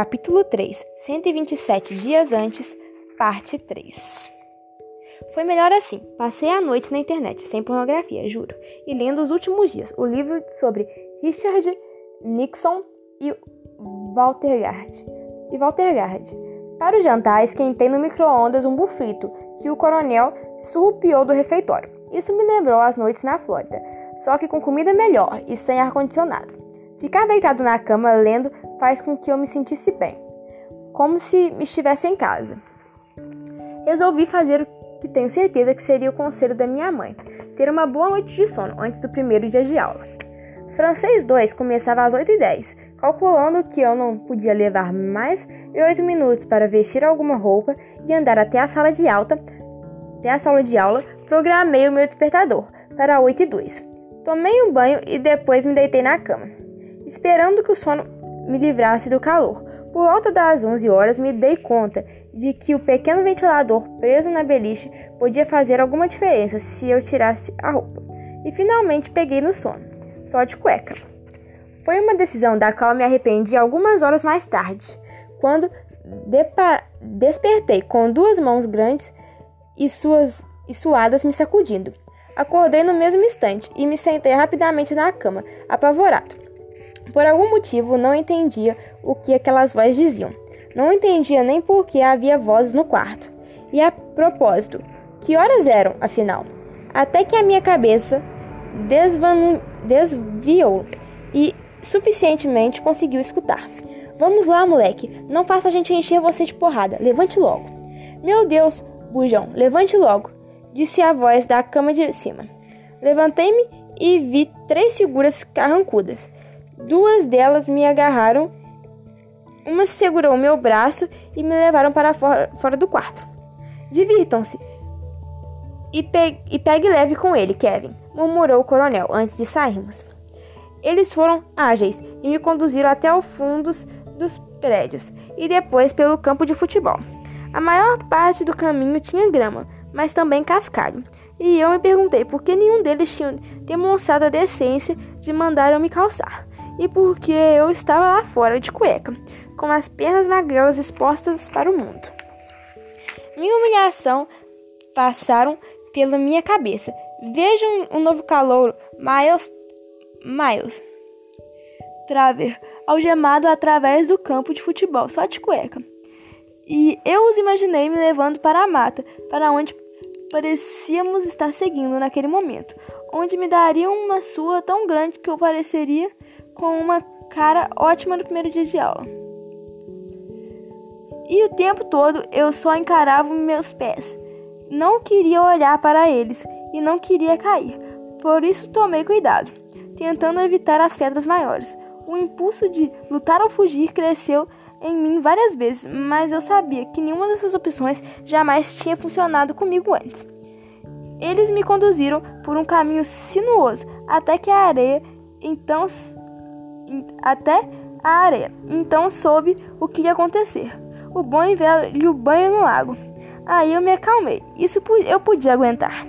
Capítulo 3 127 dias antes, parte 3 Foi melhor assim. Passei a noite na internet, sem pornografia, juro, e lendo os últimos dias, o livro sobre Richard Nixon e Walter Gard. E Walter Gard. Para o jantar, esquentei no micro-ondas um bufrito que o coronel surrupiou do refeitório. Isso me lembrou as noites na Flórida, só que com comida melhor e sem ar-condicionado. Ficar deitado na cama lendo faz com que eu me sentisse bem, como se me estivesse em casa. Resolvi fazer o que tenho certeza que seria o conselho da minha mãe: ter uma boa noite de sono antes do primeiro dia de aula. Francês 2 começava às 8h10. Calculando que eu não podia levar mais de 8 minutos para vestir alguma roupa e andar até a sala de aula, até a sala de aula, programei o meu despertador para 8 e 2. Tomei um banho e depois me deitei na cama esperando que o sono me livrasse do calor. Por volta das 11 horas, me dei conta de que o pequeno ventilador preso na beliche podia fazer alguma diferença se eu tirasse a roupa. E finalmente peguei no sono, só de cueca. Foi uma decisão da qual me arrependi algumas horas mais tarde, quando despertei com duas mãos grandes e, suas, e suadas me sacudindo. Acordei no mesmo instante e me sentei rapidamente na cama, apavorado. Por algum motivo, não entendia o que aquelas vozes diziam. Não entendia nem por que havia vozes no quarto. E a propósito, que horas eram, afinal? Até que a minha cabeça desviou e suficientemente conseguiu escutar. Vamos lá, moleque. Não faça a gente encher você de porrada. Levante logo. Meu Deus, bujão, levante logo, disse a voz da cama de cima. Levantei-me e vi três figuras carrancudas. Duas delas me agarraram, uma segurou meu braço e me levaram para fora, fora do quarto. Divirtam-se e, pe e pegue leve com ele, Kevin, murmurou o coronel antes de sairmos. Eles foram ágeis e me conduziram até o fundo dos prédios e depois pelo campo de futebol. A maior parte do caminho tinha grama, mas também cascalho. E eu me perguntei por que nenhum deles tinha demonstrado a decência de mandar eu me calçar e porque eu estava lá fora de cueca, com as pernas magrelas expostas para o mundo. Minha humilhação passaram pela minha cabeça. Vejo um, um novo calouro, Miles, Miles Traver, algemado através do campo de futebol, só de cueca. E eu os imaginei me levando para a mata, para onde parecíamos estar seguindo naquele momento, onde me dariam uma sua tão grande que eu pareceria com uma cara ótima no primeiro dia de aula. E o tempo todo eu só encarava meus pés. Não queria olhar para eles e não queria cair. Por isso tomei cuidado, tentando evitar as pedras maiores. O impulso de lutar ou fugir cresceu em mim várias vezes, mas eu sabia que nenhuma dessas opções jamais tinha funcionado comigo antes. Eles me conduziram por um caminho sinuoso até que a areia então até a areia. Então soube o que ia acontecer. O bom e velho banho no lago. Aí eu me acalmei. Isso eu podia aguentar.